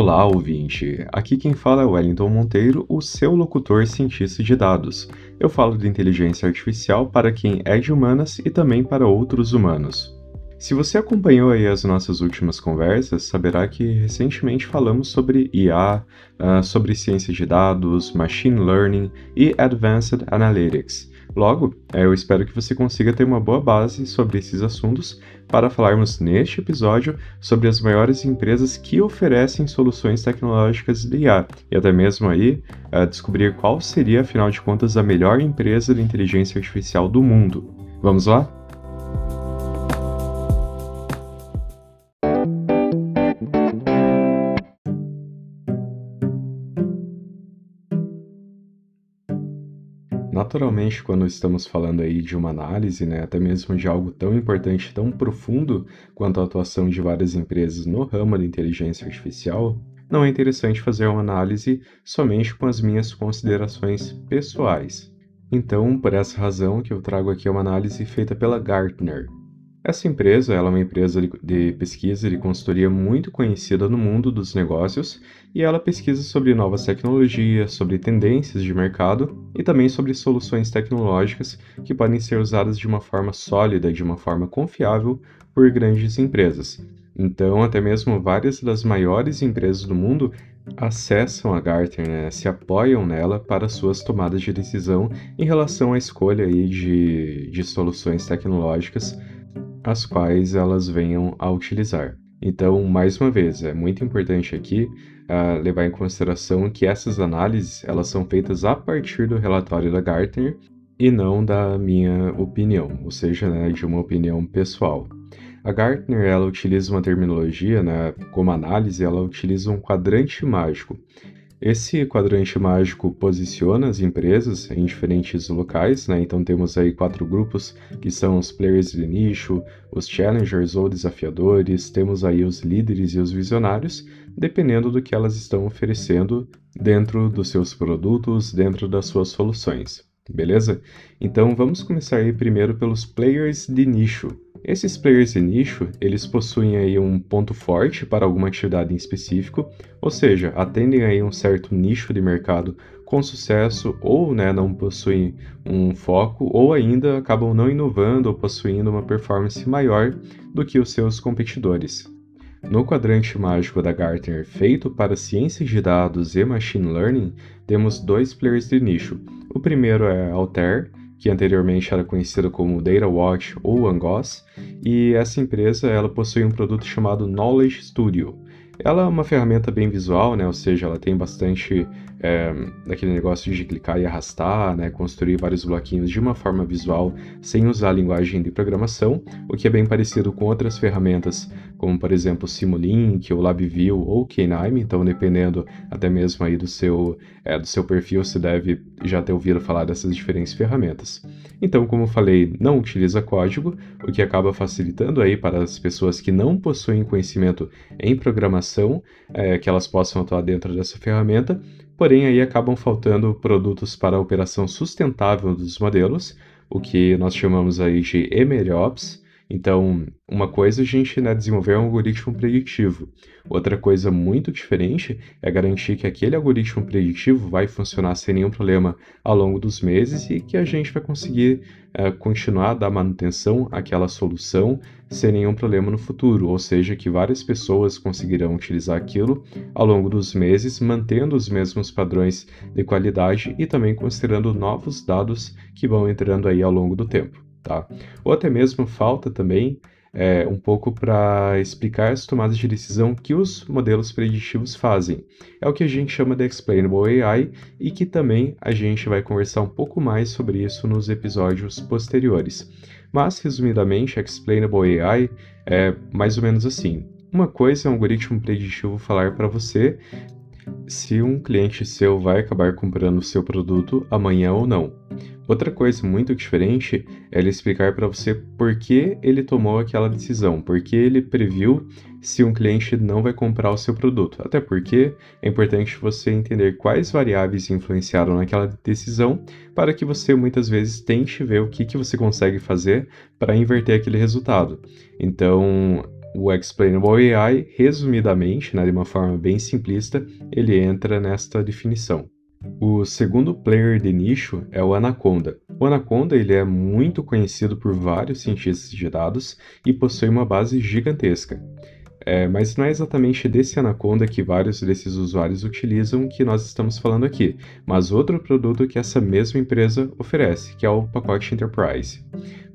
Olá, ouvinte! Aqui quem fala é Wellington Monteiro, o seu locutor cientista de dados. Eu falo de inteligência artificial para quem é de humanas e também para outros humanos. Se você acompanhou aí as nossas últimas conversas, saberá que recentemente falamos sobre IA, ah, sobre ciência de dados, machine learning e advanced analytics. Logo, eh, eu espero que você consiga ter uma boa base sobre esses assuntos para falarmos neste episódio sobre as maiores empresas que oferecem soluções tecnológicas de IA e até mesmo aí uh, descobrir qual seria, afinal de contas, a melhor empresa de inteligência artificial do mundo. Vamos lá? Naturalmente, quando estamos falando aí de uma análise, né, até mesmo de algo tão importante, tão profundo quanto a atuação de várias empresas no ramo da inteligência artificial, não é interessante fazer uma análise somente com as minhas considerações pessoais. Então, por essa razão que eu trago aqui uma análise feita pela Gartner, essa empresa é uma empresa de pesquisa e de consultoria muito conhecida no mundo dos negócios e ela pesquisa sobre novas tecnologias, sobre tendências de mercado e também sobre soluções tecnológicas que podem ser usadas de uma forma sólida, de uma forma confiável por grandes empresas. Então, até mesmo várias das maiores empresas do mundo acessam a Gartner, né, se apoiam nela para suas tomadas de decisão em relação à escolha aí de, de soluções tecnológicas as quais elas venham a utilizar. Então, mais uma vez, é muito importante aqui uh, levar em consideração que essas análises elas são feitas a partir do relatório da Gartner e não da minha opinião, ou seja, né, de uma opinião pessoal. A Gartner ela utiliza uma terminologia, né, como análise, ela utiliza um quadrante mágico. Esse quadrante mágico posiciona as empresas em diferentes locais, né? Então temos aí quatro grupos que são os players de nicho, os challengers ou desafiadores, temos aí os líderes e os visionários, dependendo do que elas estão oferecendo dentro dos seus produtos, dentro das suas soluções. Beleza? Então vamos começar aí primeiro pelos players de nicho. Esses players de nicho, eles possuem aí um ponto forte para alguma atividade em específico, ou seja, atendem aí um certo nicho de mercado com sucesso ou né, não possuem um foco ou ainda acabam não inovando ou possuindo uma performance maior do que os seus competidores. No quadrante mágico da Gartner feito para ciências de dados e machine learning, temos dois players de nicho. O primeiro é Altair, que anteriormente era conhecida como DataWatch ou Angoss, e essa empresa ela possui um produto chamado Knowledge Studio. Ela é uma ferramenta bem visual, né? ou seja, ela tem bastante é, daquele negócio de clicar e arrastar, né? construir vários bloquinhos de uma forma visual sem usar a linguagem de programação, o que é bem parecido com outras ferramentas, como por exemplo Simulink, ou LabVIEW ou Knime, então dependendo até mesmo aí do seu, é, do seu perfil, você deve já ter ouvido falar dessas diferentes ferramentas. Então, como falei, não utiliza código, o que acaba facilitando aí para as pessoas que não possuem conhecimento em programação, é, que elas possam atuar dentro dessa ferramenta, porém aí acabam faltando produtos para a operação sustentável dos modelos, o que nós chamamos aí de MLOps, então, uma coisa é a gente né, desenvolver um algoritmo preditivo. Outra coisa muito diferente é garantir que aquele algoritmo preditivo vai funcionar sem nenhum problema ao longo dos meses e que a gente vai conseguir é, continuar a dar manutenção àquela solução sem nenhum problema no futuro, ou seja, que várias pessoas conseguirão utilizar aquilo ao longo dos meses, mantendo os mesmos padrões de qualidade e também considerando novos dados que vão entrando aí ao longo do tempo tá? Ou até mesmo falta também é, um pouco para explicar as tomadas de decisão que os modelos preditivos fazem. É o que a gente chama de Explainable AI e que também a gente vai conversar um pouco mais sobre isso nos episódios posteriores. Mas, resumidamente, Explainable AI é mais ou menos assim. Uma coisa é um algoritmo preditivo falar para você se um cliente seu vai acabar comprando o seu produto amanhã ou não. Outra coisa muito diferente é ele explicar para você por que ele tomou aquela decisão, porque ele previu se um cliente não vai comprar o seu produto. Até porque é importante você entender quais variáveis influenciaram naquela decisão para que você muitas vezes tente ver o que, que você consegue fazer para inverter aquele resultado. Então, o Explainable AI, resumidamente, né, de uma forma bem simplista, ele entra nesta definição. O segundo player de nicho é o Anaconda. O Anaconda ele é muito conhecido por vários cientistas de dados e possui uma base gigantesca. É, mas não é exatamente desse Anaconda que vários desses usuários utilizam que nós estamos falando aqui, mas outro produto que essa mesma empresa oferece, que é o pacote Enterprise.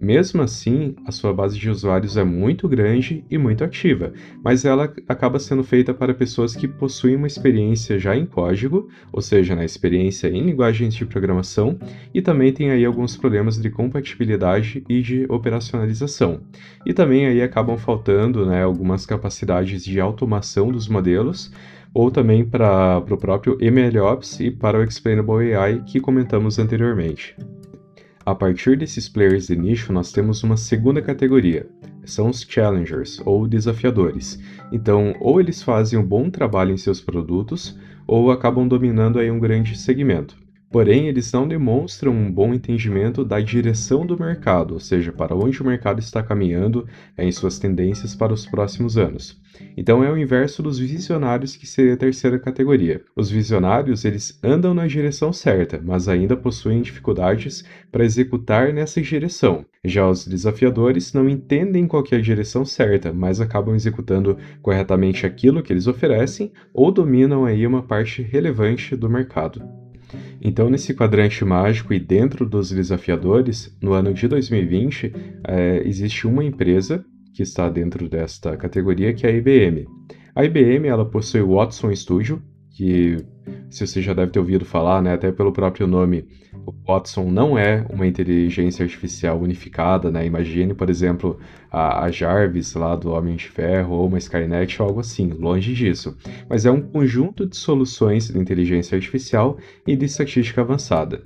Mesmo assim, a sua base de usuários é muito grande e muito ativa, mas ela acaba sendo feita para pessoas que possuem uma experiência já em código, ou seja, na experiência em linguagens de programação, e também tem aí alguns problemas de compatibilidade e de operacionalização. E também aí acabam faltando né, algumas capacidades de automação dos modelos, ou também para o próprio MLOps e para o Explainable AI que comentamos anteriormente. A partir desses players de nicho, nós temos uma segunda categoria, são os challengers ou desafiadores. Então, ou eles fazem um bom trabalho em seus produtos, ou acabam dominando aí um grande segmento. Porém, eles não demonstram um bom entendimento da direção do mercado, ou seja, para onde o mercado está caminhando em suas tendências para os próximos anos. Então é o inverso dos visionários, que seria a terceira categoria. Os visionários, eles andam na direção certa, mas ainda possuem dificuldades para executar nessa direção. Já os desafiadores não entendem qual é a direção certa, mas acabam executando corretamente aquilo que eles oferecem ou dominam aí uma parte relevante do mercado. Então, nesse quadrante mágico e dentro dos desafiadores, no ano de 2020, é, existe uma empresa que está dentro desta categoria, que é a IBM. A IBM ela possui o Watson Studio, que se você já deve ter ouvido falar, né, até pelo próprio nome, o Watson não é uma inteligência artificial unificada, né? Imagine, por exemplo, a, a, Jarvis lá do Homem de Ferro ou uma Skynet ou algo assim, longe disso. Mas é um conjunto de soluções de inteligência artificial e de estatística avançada.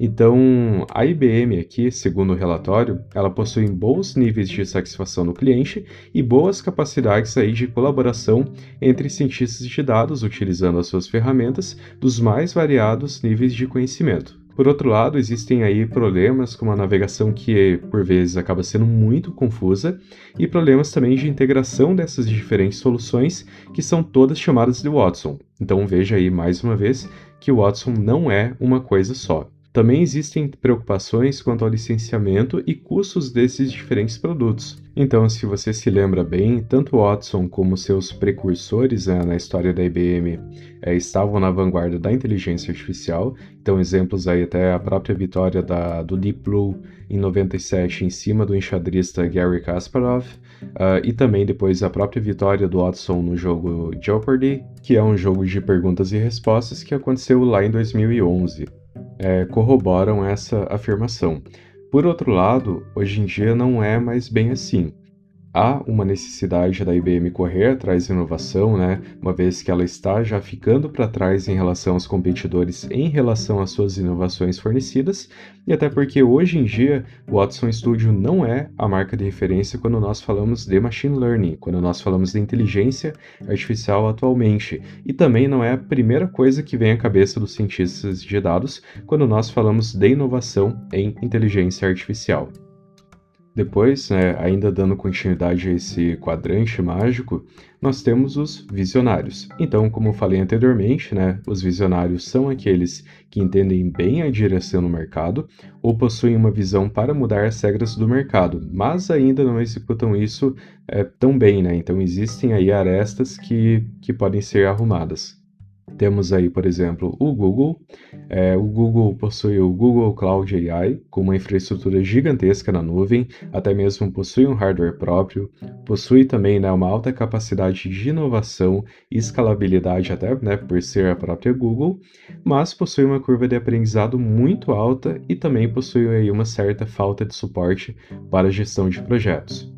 Então, a IBM aqui, segundo o relatório, ela possui bons níveis de satisfação do cliente e boas capacidades aí de colaboração entre cientistas de dados utilizando as suas ferramentas dos mais variados níveis de conhecimento. Por outro lado, existem aí problemas com a navegação que por vezes acaba sendo muito confusa e problemas também de integração dessas diferentes soluções que são todas chamadas de Watson. Então veja aí mais uma vez que o Watson não é uma coisa só. Também existem preocupações quanto ao licenciamento e custos desses diferentes produtos. Então, se você se lembra bem, tanto Watson como seus precursores né, na história da IBM é, estavam na vanguarda da inteligência artificial. Então, exemplos aí até a própria vitória da, do Deep Blue em 97 em cima do enxadrista Gary Kasparov, uh, e também depois a própria vitória do Watson no jogo Jeopardy, que é um jogo de perguntas e respostas que aconteceu lá em 2011 é, corroboram essa afirmação. Por outro lado, hoje em dia não é mais bem assim há uma necessidade da IBM correr atrás de inovação, né, uma vez que ela está já ficando para trás em relação aos competidores em relação às suas inovações fornecidas, e até porque hoje em dia o Watson Studio não é a marca de referência quando nós falamos de machine learning, quando nós falamos de inteligência artificial atualmente, e também não é a primeira coisa que vem à cabeça dos cientistas de dados quando nós falamos de inovação em inteligência artificial. Depois, né, ainda dando continuidade a esse quadrante mágico, nós temos os visionários. Então, como falei anteriormente, né, os visionários são aqueles que entendem bem a direção no mercado ou possuem uma visão para mudar as regras do mercado, mas ainda não executam isso é, tão bem. Né? Então, existem aí arestas que, que podem ser arrumadas. Temos aí, por exemplo, o Google. É, o Google possui o Google Cloud AI, com uma infraestrutura gigantesca na nuvem, até mesmo possui um hardware próprio, possui também né, uma alta capacidade de inovação e escalabilidade, até né, por ser a própria Google, mas possui uma curva de aprendizado muito alta e também possui aí uma certa falta de suporte para gestão de projetos.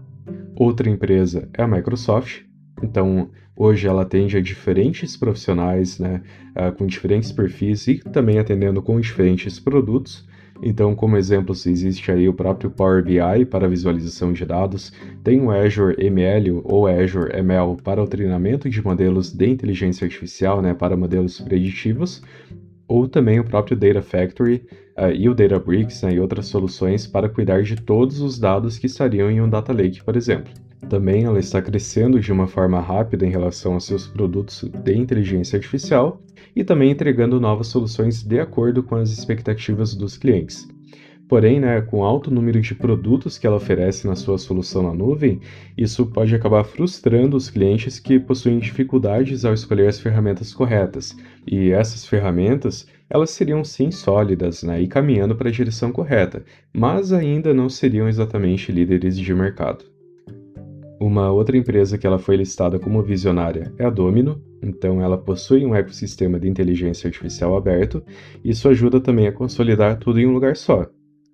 Outra empresa é a Microsoft, então, hoje ela atende a diferentes profissionais, né, uh, com diferentes perfis e também atendendo com diferentes produtos. Então, como exemplos, existe aí o próprio Power BI para visualização de dados, tem o Azure ML ou Azure ML para o treinamento de modelos de inteligência artificial, né, para modelos preditivos, ou também o próprio Data Factory uh, e o Databricks né, e outras soluções para cuidar de todos os dados que estariam em um Data Lake, por exemplo. Também ela está crescendo de uma forma rápida em relação aos seus produtos de inteligência artificial e também entregando novas soluções de acordo com as expectativas dos clientes. Porém, né, com alto número de produtos que ela oferece na sua solução na nuvem, isso pode acabar frustrando os clientes que possuem dificuldades ao escolher as ferramentas corretas. E essas ferramentas, elas seriam sim sólidas né, e caminhando para a direção correta, mas ainda não seriam exatamente líderes de mercado. Uma outra empresa que ela foi listada como visionária é a Domino, então ela possui um ecossistema de inteligência artificial aberto, isso ajuda também a consolidar tudo em um lugar só.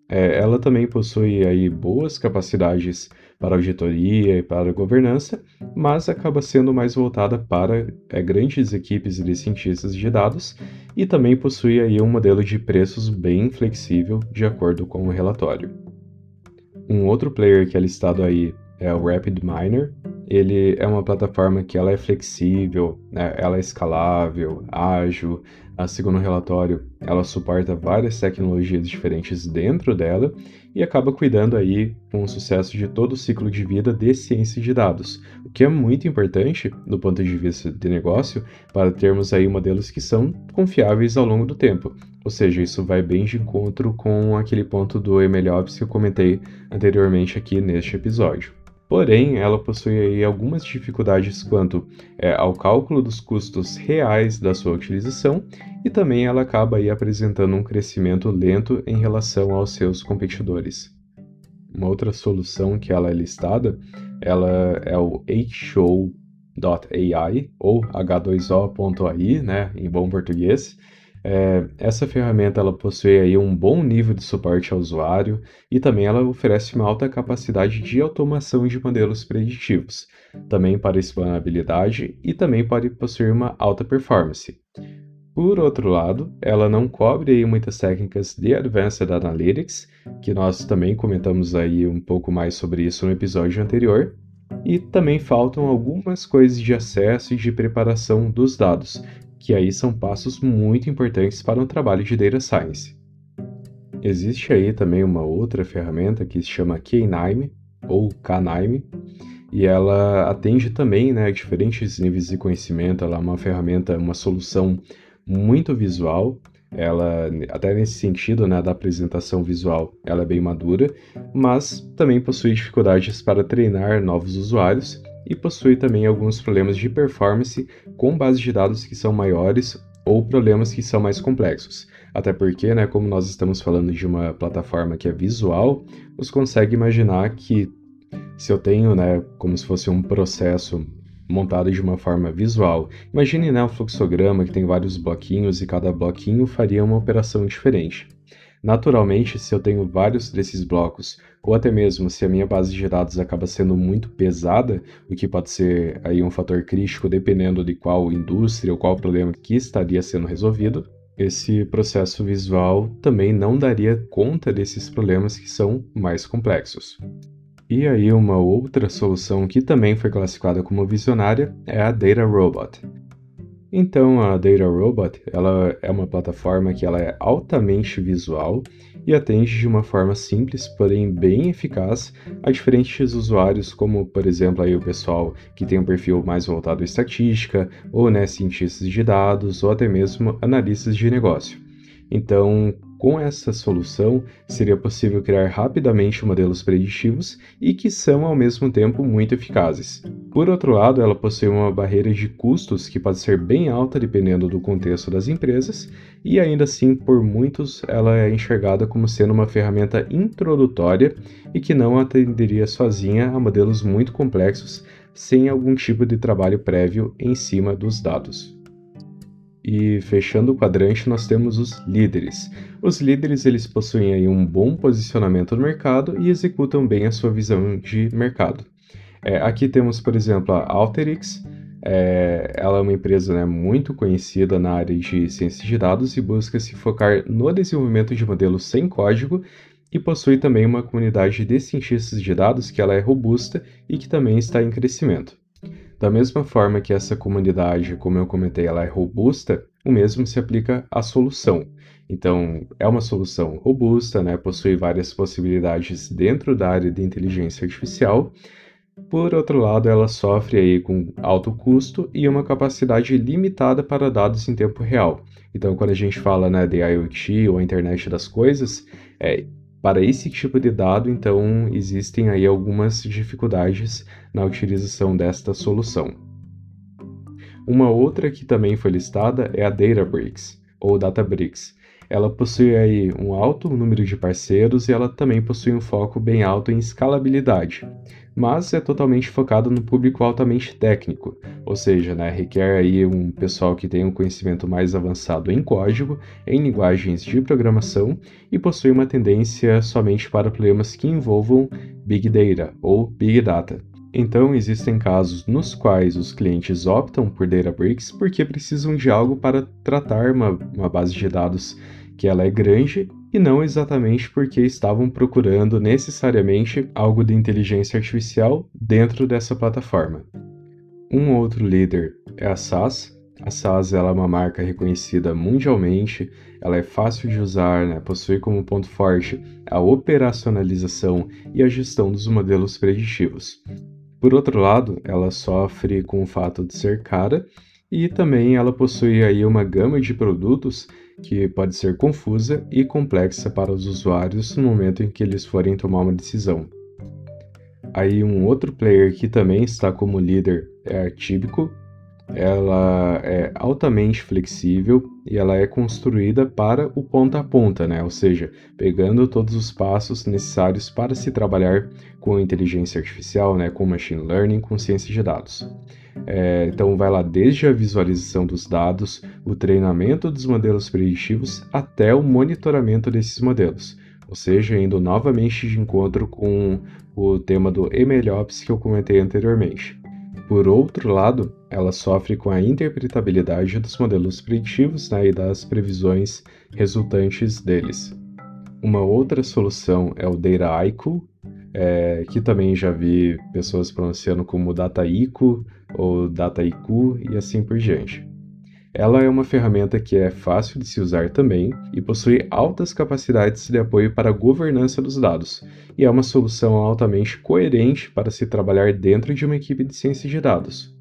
É, ela também possui aí boas capacidades para auditoria e para governança, mas acaba sendo mais voltada para é, grandes equipes de cientistas de dados e também possui aí um modelo de preços bem flexível de acordo com o relatório. Um outro player que é listado aí é o RapidMiner. Ele é uma plataforma que ela é flexível, né? ela é escalável, ágil, a segundo o relatório, ela suporta várias tecnologias diferentes dentro dela e acaba cuidando aí com o sucesso de todo o ciclo de vida de ciência de dados, o que é muito importante do ponto de vista de negócio para termos aí modelos que são confiáveis ao longo do tempo. Ou seja, isso vai bem de encontro com aquele ponto do MLOps que eu comentei anteriormente aqui neste episódio. Porém, ela possui algumas dificuldades quanto é, ao cálculo dos custos reais da sua utilização e também ela acaba apresentando um crescimento lento em relação aos seus competidores. Uma outra solução que ela é listada, ela é o HShow.ai ou H2O.ai, né, em bom português, é, essa ferramenta ela possui aí um bom nível de suporte ao usuário e também ela oferece uma alta capacidade de automação de modelos preditivos, também para explainabilidade e também pode possuir uma alta performance. Por outro lado, ela não cobre aí muitas técnicas de Advanced Analytics, que nós também comentamos aí um pouco mais sobre isso no episódio anterior, e também faltam algumas coisas de acesso e de preparação dos dados, que aí são passos muito importantes para um trabalho de data science. Existe aí também uma outra ferramenta que se chama K9 ou K9 e ela atende também né, a diferentes níveis de conhecimento. Ela é uma ferramenta, uma solução muito visual. Ela, até nesse sentido, né, da apresentação visual, ela é bem madura, mas também possui dificuldades para treinar novos usuários e possui também alguns problemas de performance com bases de dados que são maiores ou problemas que são mais complexos. Até porque, né, como nós estamos falando de uma plataforma que é visual, você consegue imaginar que se eu tenho, né, como se fosse um processo montado de uma forma visual, imagine né, um fluxograma que tem vários bloquinhos e cada bloquinho faria uma operação diferente. Naturalmente, se eu tenho vários desses blocos, ou até mesmo se a minha base de dados acaba sendo muito pesada, o que pode ser aí um fator crítico dependendo de qual indústria ou qual problema que estaria sendo resolvido, esse processo visual também não daria conta desses problemas que são mais complexos. E aí uma outra solução que também foi classificada como visionária é a Data Robot. Então, a Data Robot ela é uma plataforma que ela é altamente visual e atende de uma forma simples, porém bem eficaz, a diferentes usuários, como por exemplo aí o pessoal que tem um perfil mais voltado à estatística, ou né, cientistas de dados, ou até mesmo analistas de negócio. Então, com essa solução, seria possível criar rapidamente modelos preditivos e que são ao mesmo tempo muito eficazes. Por outro lado, ela possui uma barreira de custos que pode ser bem alta dependendo do contexto das empresas, e ainda assim, por muitos, ela é enxergada como sendo uma ferramenta introdutória e que não atenderia sozinha a modelos muito complexos sem algum tipo de trabalho prévio em cima dos dados. E fechando o quadrante, nós temos os líderes. Os líderes eles possuem aí um bom posicionamento no mercado e executam bem a sua visão de mercado. É, aqui temos, por exemplo, a Alteryx. É, ela é uma empresa né, muito conhecida na área de ciência de dados e busca se focar no desenvolvimento de modelos sem código e possui também uma comunidade de cientistas de dados que ela é robusta e que também está em crescimento. Da mesma forma que essa comunidade, como eu comentei, ela é robusta, o mesmo se aplica à solução. Então, é uma solução robusta, né? possui várias possibilidades dentro da área de inteligência artificial, Por outro lado, ela sofre aí com alto custo e uma capacidade limitada para dados em tempo real. Então, quando a gente fala né, de IoT ou internet das coisas, é, para esse tipo de dado, então, existem aí algumas dificuldades na utilização desta solução. Uma outra que também foi listada é a Databricks, ou Databricks. Ela possui aí um alto número de parceiros e ela também possui um foco bem alto em escalabilidade mas é totalmente focado no público altamente técnico, ou seja, né, requer aí um pessoal que tenha um conhecimento mais avançado em código, em linguagens de programação e possui uma tendência somente para problemas que envolvam Big Data ou Big Data. Então, existem casos nos quais os clientes optam por Databricks porque precisam de algo para tratar uma, uma base de dados que ela é grande e não exatamente porque estavam procurando necessariamente algo de inteligência artificial dentro dessa plataforma. Um outro líder é a SAS. A SAS é uma marca reconhecida mundialmente, ela é fácil de usar, né? possui como ponto forte a operacionalização e a gestão dos modelos preditivos. Por outro lado, ela sofre com o fato de ser cara e também ela possui aí uma gama de produtos que pode ser confusa e complexa para os usuários no momento em que eles forem tomar uma decisão. Aí um outro player que também está como líder é a Tíbico. Ela é altamente flexível e ela é construída para o ponta a ponta, né? Ou seja, pegando todos os passos necessários para se trabalhar com inteligência artificial, né? Com machine learning, com ciência de dados. É, então, vai lá desde a visualização dos dados, o treinamento dos modelos preditivos, até o monitoramento desses modelos. Ou seja, indo novamente de encontro com o tema do MLOps que eu comentei anteriormente. Por outro lado, ela sofre com a interpretabilidade dos modelos preditivos né, e das previsões resultantes deles. Uma outra solução é o Data IQ, é, que também já vi pessoas pronunciando como Dataiku ou Dataiku e assim por diante. Ela é uma ferramenta que é fácil de se usar também e possui altas capacidades de apoio para a governança dos dados, e é uma solução altamente coerente para se trabalhar dentro de uma equipe de ciência de dados.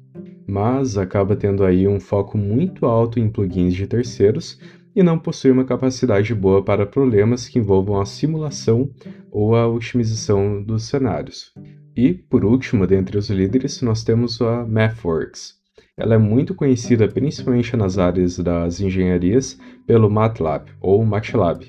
Mas acaba tendo aí um foco muito alto em plugins de terceiros, e não possui uma capacidade boa para problemas que envolvam a simulação ou a otimização dos cenários. E, por último, dentre os líderes, nós temos a MathWorks. Ela é muito conhecida principalmente nas áreas das engenharias pelo MATLAB ou MATLAB.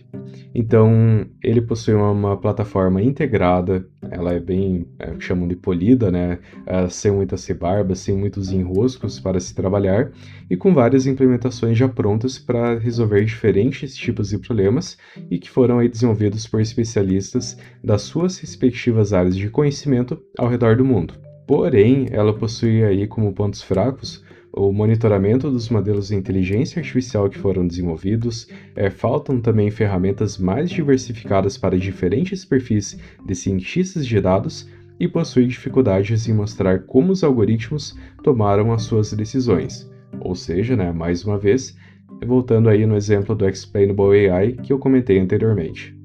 Então, ele possui uma, plataforma integrada, ela é bem, é, chamam de polida, né? É, sem muitas rebarbas, sem muitos enroscos para se trabalhar, e com várias implementações já prontas para resolver diferentes tipos de problemas e que foram aí desenvolvidos por especialistas das suas respectivas áreas de conhecimento ao redor do mundo. Porém, ela possui aí como pontos fracos o monitoramento dos modelos de inteligência artificial que foram desenvolvidos, é, faltam também ferramentas mais diversificadas para diferentes perfis de cientistas de dados e possui dificuldades em mostrar como os algoritmos tomaram as suas decisões. Ou seja, né, mais uma vez, voltando aí no exemplo do Explainable AI que eu comentei anteriormente.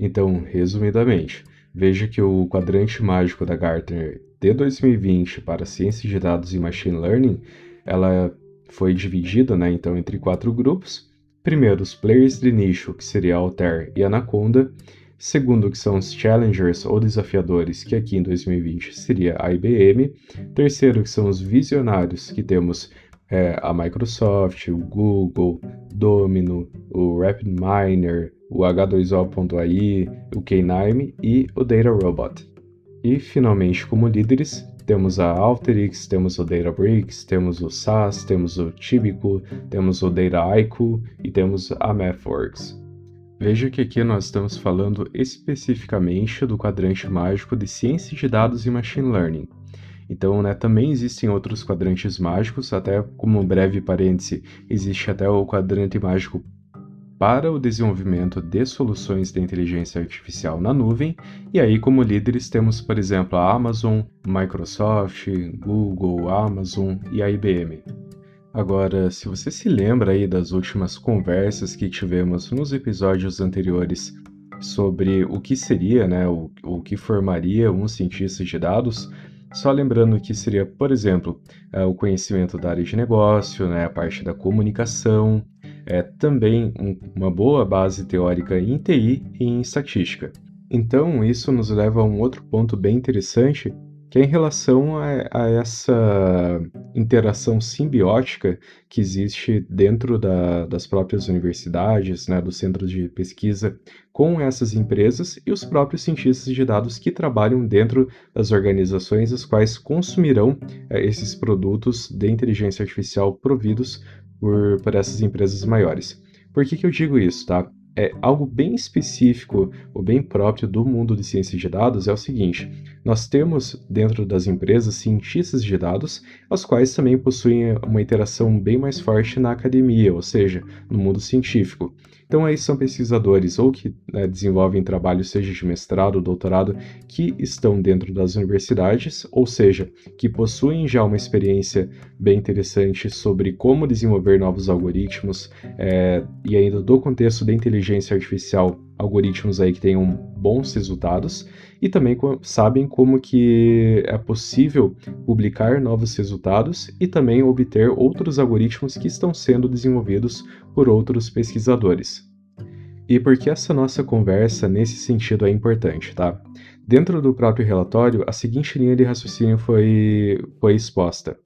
Então, resumidamente, veja que o quadrante mágico da Gartner de 2020 para ciência de dados e machine learning, ela foi dividida, né, então entre quatro grupos. Primeiro, os players de nicho, que seria Altair e Anaconda. Segundo, que são os challengers ou desafiadores, que aqui em 2020 seria a IBM. Terceiro, que são os visionários, que temos é, a Microsoft, o Google, Domino, o RapidMiner, o H2O.ai, o K9 e o Data Robot. E finalmente, como líderes, temos a Alteryx, temos o Databricks, temos o SAS, temos o Tibico, temos o Dataiku e temos a MathWorks. Veja que aqui nós estamos falando especificamente do quadrante mágico de ciência de dados e machine learning. Então, né, também existem outros quadrantes mágicos, até como um breve parêntese, existe até o quadrante mágico para o desenvolvimento de soluções de inteligência artificial na nuvem, e aí como líderes temos, por exemplo, a Amazon, Microsoft, Google, Amazon e a IBM. Agora, se você se lembra aí das últimas conversas que tivemos nos episódios anteriores sobre o que seria, né, o, o que formaria um cientista de dados, só lembrando que seria, por exemplo, é, o conhecimento da área de negócio, né, a parte da comunicação, é, também um, uma boa base teórica em TI e em estatística. Então, isso nos leva a um outro ponto bem interessante, que é em relação a, a, essa interação simbiótica que existe dentro da, das próprias universidades, né, dos centros de pesquisa, com essas empresas e os próprios cientistas de dados que trabalham dentro das organizações as quais consumirão é, esses produtos de inteligência artificial providos por, por essas empresas maiores. Por que, que eu digo isso, tá? é algo bem específico ou bem próprio do mundo de ciência de dados é o seguinte: nós temos dentro das empresas cientistas de dados, as quais também possuem uma interação bem mais forte na academia, ou seja, no mundo científico. Então, aí são pesquisadores ou que né, desenvolvem trabalho, seja de mestrado ou doutorado, que estão dentro das universidades, ou seja, que possuem já uma experiência bem interessante sobre como desenvolver novos algoritmos é, e ainda do contexto da inteligência artificial algoritmos aí que tenham bons resultados e também sabem como que é possível publicar novos resultados e também obter outros algoritmos que estão sendo desenvolvidos por outros pesquisadores. E por que essa nossa conversa nesse sentido é importante, tá? Dentro do próprio relatório, a seguinte linha de raciocínio foi, foi exposta.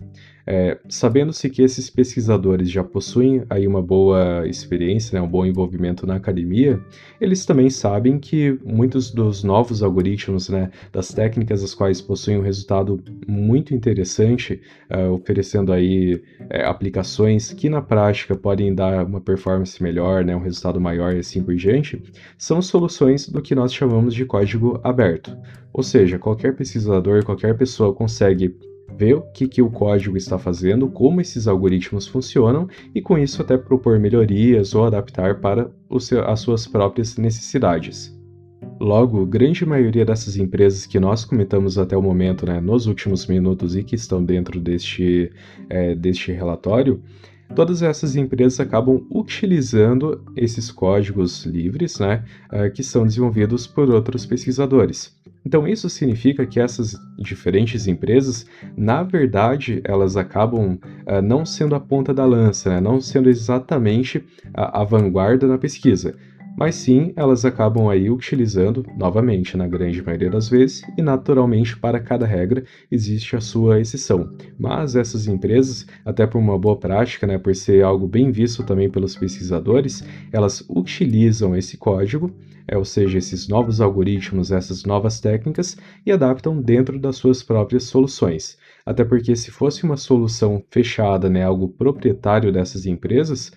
É, Sabendo-se que esses pesquisadores já possuem aí uma boa experiência, né, um bom envolvimento na academia, eles também sabem que muitos dos novos algoritmos, né, das técnicas as quais possuem um resultado muito interessante, uh, oferecendo aí é, aplicações que na prática podem dar uma performance melhor, né, um resultado maior e assim por diante, são soluções do que nós chamamos de código aberto. Ou seja, qualquer pesquisador, qualquer pessoa consegue ver o que, que o código está fazendo, como esses algoritmos funcionam e com isso até propor melhorias ou adaptar para seu, as suas próprias necessidades. Logo, grande maioria dessas empresas que nós comentamos até o momento, né, nos últimos minutos e que estão dentro deste, é, deste relatório, todas essas empresas acabam utilizando esses códigos livres, né, é, que são desenvolvidos por outros pesquisadores. Então isso significa que essas diferentes empresas, na verdade, elas acabam uh, não sendo a ponta da lança, né? não sendo exatamente a, a vanguarda na pesquisa, mas sim elas acabam aí utilizando novamente na grande maioria das vezes e naturalmente para cada regra existe a sua exceção. Mas essas empresas, até por uma boa prática, né, por ser algo bem visto também pelos pesquisadores, elas utilizam esse código é, ou seja, esses novos algoritmos, essas novas técnicas, e adaptam dentro das suas próprias soluções. Até porque, se fosse uma solução fechada, né, algo proprietário dessas empresas,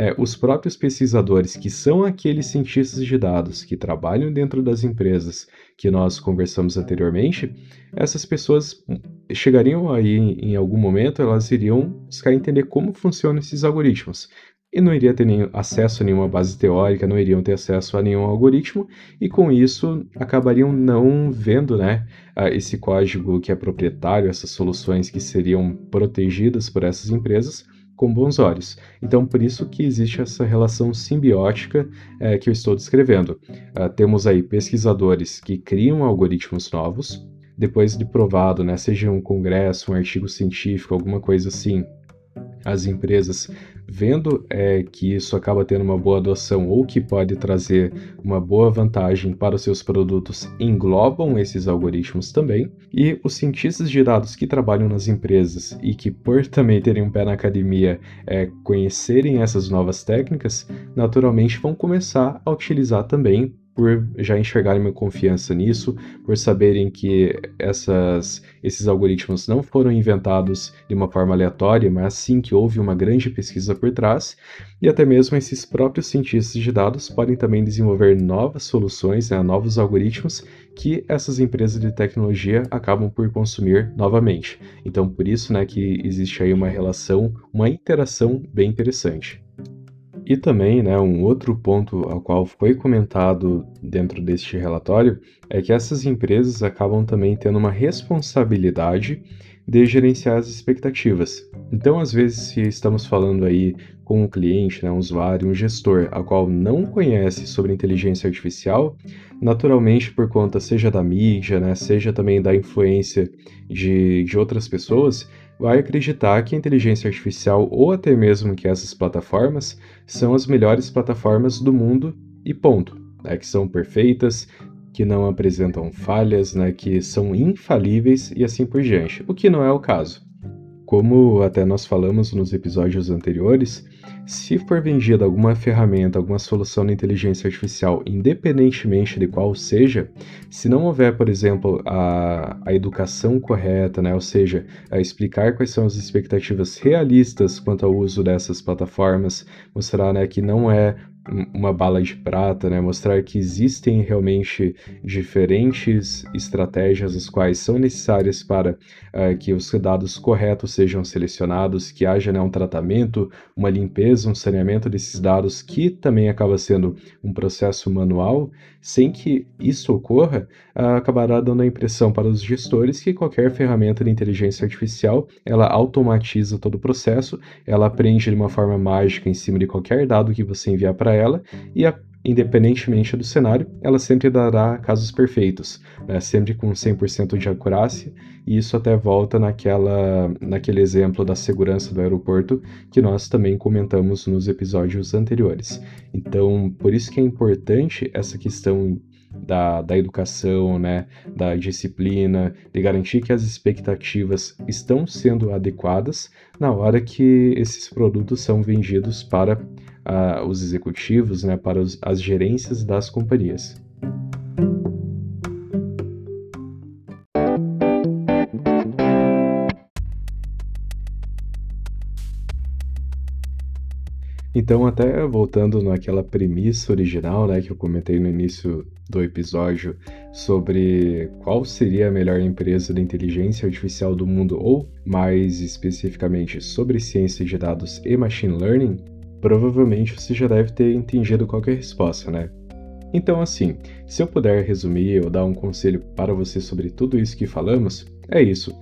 é, os próprios pesquisadores, que são aqueles cientistas de dados que trabalham dentro das empresas que nós conversamos anteriormente, essas pessoas chegariam aí em algum momento, elas iriam buscar entender como funcionam esses algoritmos. E não iria ter nenhum acesso a nenhuma base teórica, não iriam ter acesso a nenhum algoritmo, e com isso acabariam não vendo né, esse código que é proprietário, essas soluções que seriam protegidas por essas empresas, com bons olhos. Então, por isso que existe essa relação simbiótica é, que eu estou descrevendo. Uh, temos aí pesquisadores que criam algoritmos novos, depois de provado, né, seja um congresso, um artigo científico, alguma coisa assim, as empresas vendo é, que isso acaba tendo uma boa adoção ou que pode trazer uma boa vantagem para os seus produtos, englobam esses algoritmos também. E os cientistas de dados que trabalham nas empresas e que, por também terem um pé na academia, é, conhecerem essas novas técnicas, naturalmente vão começar a utilizar também por já enxergarem uma confiança nisso, por saberem que essas, esses algoritmos não foram inventados de uma forma aleatória, mas sim que houve uma grande pesquisa por trás, e até mesmo esses próprios cientistas de dados podem também desenvolver novas soluções, né, novos algoritmos que essas empresas de tecnologia acabam por consumir novamente. Então, por isso né, que existe aí uma relação, uma interação bem interessante. E também, né, um outro ponto ao qual foi comentado dentro deste relatório é que essas empresas acabam também tendo uma responsabilidade de gerenciar as expectativas. Então, às vezes, se estamos falando aí com um cliente, né, um usuário, um gestor, a qual não conhece sobre inteligência artificial, naturalmente por conta seja da mídia, né, seja também da influência de, de outras pessoas, vai acreditar que a inteligência artificial ou até mesmo que essas plataformas são as melhores plataformas do mundo e ponto. Né, que são perfeitas, que não apresentam falhas, né, que são infalíveis e assim por diante, o que não é o caso. Como até nós falamos nos episódios anteriores, se for vendida alguma ferramenta, alguma solução de inteligência artificial, independentemente de qual seja, se não houver, por exemplo, a, a educação correta, né, ou seja, a explicar quais são as expectativas realistas quanto ao uso dessas plataformas, mostrar né, que não é uma bala de prata, né? mostrar que existem realmente diferentes estratégias as quais são necessárias para uh, que os dados corretos sejam selecionados, que haja né, um tratamento, uma limpeza, um saneamento desses dados, que também acaba sendo um processo manual, sem que isso ocorra, uh, acabará dando a impressão para os gestores que qualquer ferramenta de inteligência artificial ela automatiza todo o processo, ela aprende de uma forma mágica em cima de qualquer dado que você enviar para ela e a, independentemente do cenário, ela sempre dará casos perfeitos, né? sempre com 100% de acurácia, e isso até volta naquela, naquele exemplo da segurança do aeroporto que nós também comentamos nos episódios anteriores. Então, por isso que é importante essa questão da, da educação, né, da disciplina, de garantir que as expectativas estão sendo adequadas na hora que esses produtos são vendidos para uh, os executivos, né, para os, as gerências das companhias. Então, até voltando naquela premissa original, né, que eu comentei no início do episódio sobre qual seria a melhor empresa de inteligência artificial do mundo, ou mais especificamente sobre ciência de dados e machine learning, provavelmente você já deve ter entendido qual é resposta, né? Então, assim, se eu puder resumir ou dar um conselho para você sobre tudo isso que falamos, é isso.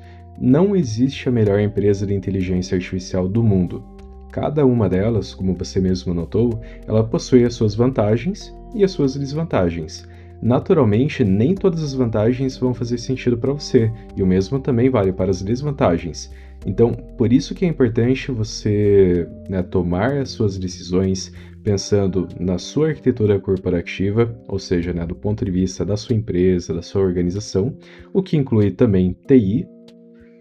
Não existe a melhor empresa de inteligência artificial do mundo Cada uma delas, como você mesmo notou, ela possui as suas vantagens e as suas desvantagens. Naturalmente, nem todas as vantagens vão fazer sentido para você, e o mesmo também vale para as desvantagens. Então, por isso que é importante você né, tomar as suas decisões pensando na sua arquitetura corporativa, ou seja, né, do ponto de vista da sua empresa, da sua organização, o que inclui também TI,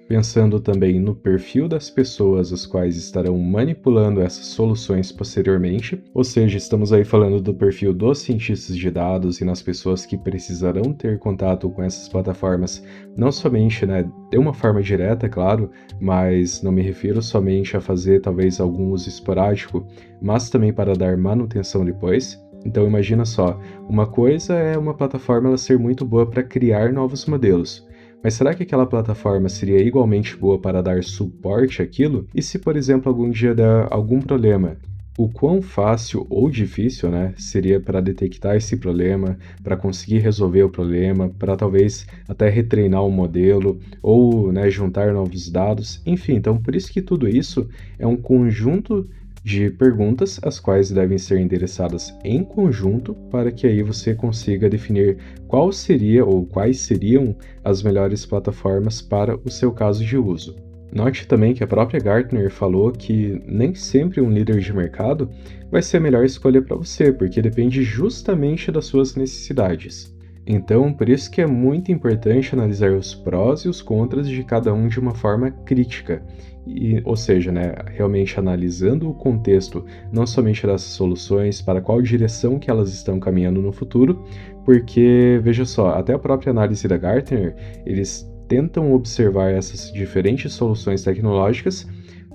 pensando também no perfil das pessoas as quais estarão manipulando essas soluções posteriormente, ou seja, estamos aí falando do perfil dos cientistas de dados e nas pessoas que precisarão ter contato com essas plataformas, não somente né, de uma forma direta, claro, mas não me refiro somente a fazer talvez algum uso esporádico, mas também para dar manutenção depois. Então imagina só, uma coisa é uma plataforma ela ser muito boa para criar novos modelos, mas será que aquela plataforma seria igualmente boa para dar suporte àquilo? E se, por exemplo, algum dia der algum problema? O quão fácil ou difícil né, seria para detectar esse problema, para conseguir resolver o problema, para talvez até retreinar o um modelo ou né, juntar novos dados, enfim. Então, por isso que tudo isso é um conjunto de perguntas, as quais devem ser endereçadas em conjunto para que aí você consiga definir qual seria ou quais seriam as melhores plataformas para o seu caso de uso. Note também que a própria Gartner falou que nem sempre um líder de mercado vai ser a melhor escolha para você, porque depende justamente das suas necessidades. Então, por isso que é muito importante analisar os prós e os contras de cada um de uma forma crítica. E, ou seja, né, realmente analisando o contexto não somente dessas soluções, para qual direção que elas estão caminhando no futuro, porque veja só, até a própria análise da Gartner, eles tentam observar essas diferentes soluções tecnológicas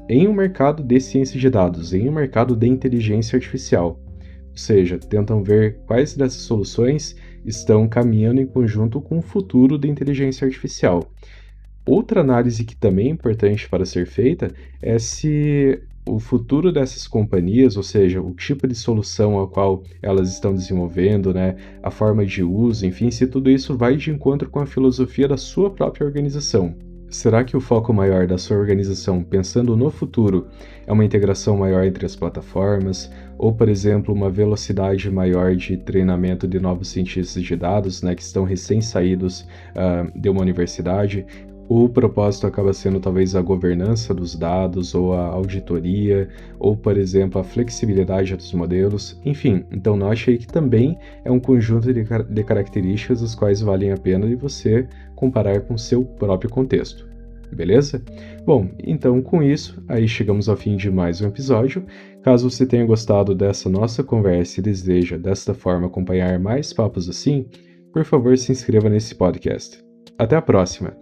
em um mercado de ciência de dados, em um mercado de inteligência artificial. Ou seja, tentam ver quais dessas soluções estão caminhando em conjunto com o futuro da inteligência artificial. Outra análise que também é importante para ser feita é se o futuro dessas companhias, ou seja, o tipo de solução a qual elas estão desenvolvendo, né, a forma de uso, enfim, se tudo isso vai de encontro com a filosofia da sua própria organização. Será que o foco maior da sua organização, pensando no futuro, é uma integração maior entre as plataformas, ou, por exemplo, uma velocidade maior de treinamento de novos cientistas de dados, né, que estão recém-saídos uh, de uma universidade? O propósito acaba sendo talvez a governança dos dados, ou a auditoria, ou, por exemplo, a flexibilidade dos modelos. Enfim, então note aí que também é um conjunto de, de características as quais valem a pena de você comparar com seu próprio contexto. Beleza? Bom, então com isso, aí chegamos ao fim de mais um episódio. Caso você tenha gostado dessa nossa conversa e deseja desta forma acompanhar mais papos assim, por favor se inscreva nesse podcast. Até a próxima!